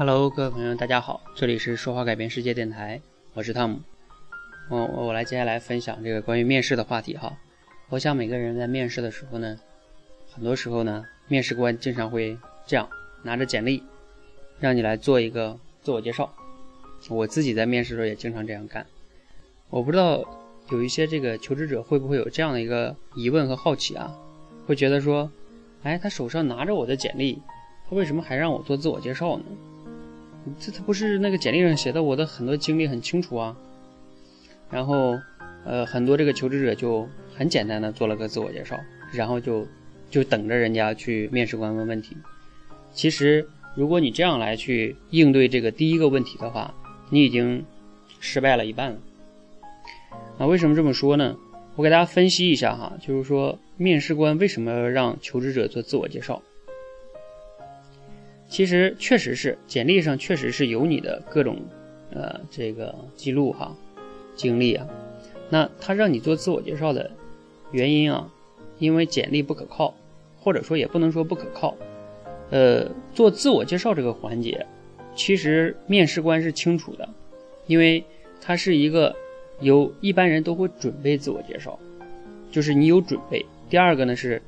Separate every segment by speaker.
Speaker 1: Hello，各位朋友，大家好，这里是说话改变世界电台，我是汤姆。我我来接下来分享这个关于面试的话题哈。我想每个人在面试的时候呢，很多时候呢，面试官经常会这样拿着简历，让你来做一个自我介绍。我自己在面试的时候也经常这样干。我不知道有一些这个求职者会不会有这样的一个疑问和好奇啊？会觉得说，哎，他手上拿着我的简历，他为什么还让我做自我介绍呢？这他不是那个简历上写的，我的很多经历很清楚啊。然后，呃，很多这个求职者就很简单的做了个自我介绍，然后就就等着人家去面试官问问题。其实，如果你这样来去应对这个第一个问题的话，你已经失败了一半了。啊，为什么这么说呢？我给大家分析一下哈，就是说面试官为什么要让求职者做自我介绍？其实确实是简历上确实是有你的各种，呃，这个记录哈，经历啊。那他让你做自我介绍的原因啊，因为简历不可靠，或者说也不能说不可靠。呃，做自我介绍这个环节，其实面试官是清楚的，因为它是一个由一般人都会准备自我介绍，就是你有准备。第二个呢是。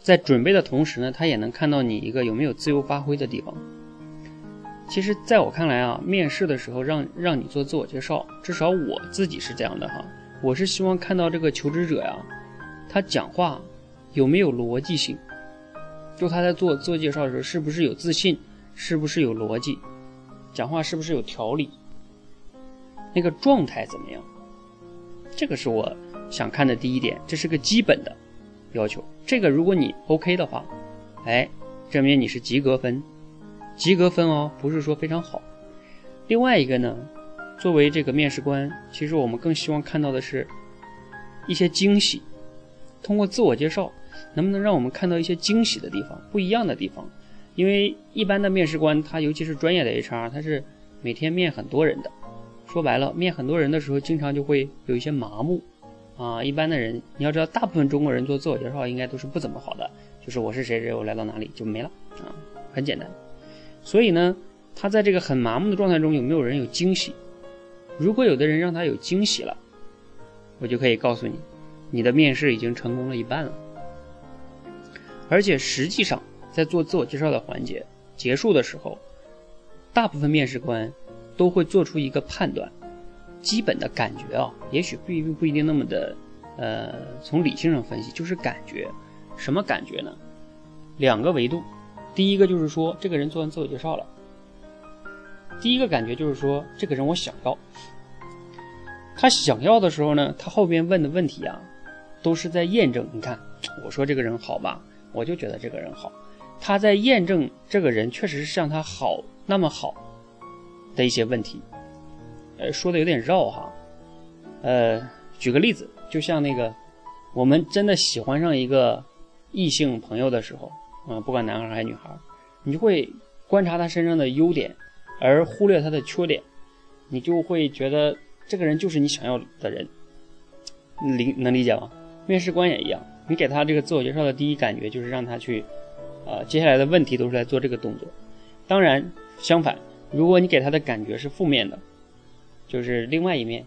Speaker 1: 在准备的同时呢，他也能看到你一个有没有自由发挥的地方。其实，在我看来啊，面试的时候让让你做自我介绍，至少我自己是这样的哈。我是希望看到这个求职者呀，他讲话有没有逻辑性，就他在做自我介绍的时候是不是有自信，是不是有逻辑，讲话是不是有条理，那个状态怎么样？这个是我想看的第一点，这是个基本的。要求这个，如果你 OK 的话，哎，证明你是及格分，及格分哦，不是说非常好。另外一个呢，作为这个面试官，其实我们更希望看到的是一些惊喜。通过自我介绍，能不能让我们看到一些惊喜的地方、不一样的地方？因为一般的面试官，他尤其是专业的 HR，他是每天面很多人的，说白了，面很多人的时候，经常就会有一些麻木。啊，一般的人，你要知道，大部分中国人做自我介绍应该都是不怎么好的，就是我是谁谁，我来到哪里就没了啊，很简单。所以呢，他在这个很麻木的状态中，有没有人有惊喜？如果有的人让他有惊喜了，我就可以告诉你，你的面试已经成功了一半了。而且实际上，在做自我介绍的环节结束的时候，大部分面试官都会做出一个判断。基本的感觉啊，也许不一定不一定那么的，呃，从理性上分析就是感觉，什么感觉呢？两个维度，第一个就是说这个人做完自我介绍了，第一个感觉就是说这个人我想要，他想要的时候呢，他后边问的问题啊，都是在验证。你看，我说这个人好吧，我就觉得这个人好，他在验证这个人确实是像他好那么好的一些问题。呃，说的有点绕哈，呃，举个例子，就像那个，我们真的喜欢上一个异性朋友的时候，啊，不管男孩还是女孩，你就会观察他身上的优点，而忽略他的缺点，你就会觉得这个人就是你想要的人，理能理解吗？面试官也一样，你给他这个自我介绍的第一感觉就是让他去，啊，接下来的问题都是来做这个动作。当然，相反，如果你给他的感觉是负面的。就是另外一面，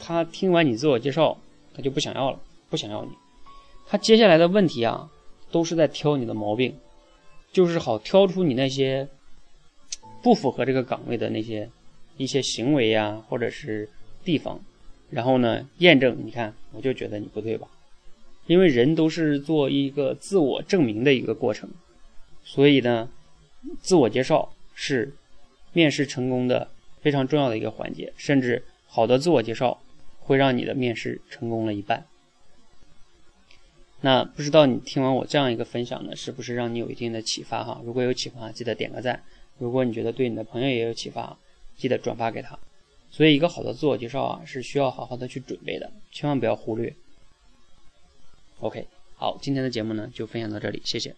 Speaker 1: 他听完你自我介绍，他就不想要了，不想要你。他接下来的问题啊，都是在挑你的毛病，就是好挑出你那些不符合这个岗位的那些一些行为呀，或者是地方，然后呢，验证。你看，我就觉得你不对吧？因为人都是做一个自我证明的一个过程，所以呢，自我介绍是面试成功的。非常重要的一个环节，甚至好的自我介绍会让你的面试成功了一半。那不知道你听完我这样一个分享呢，是不是让你有一定的启发哈？如果有启发，记得点个赞；如果你觉得对你的朋友也有启发，记得转发给他。所以，一个好的自我介绍啊，是需要好好的去准备的，千万不要忽略。OK，好，今天的节目呢就分享到这里，谢谢。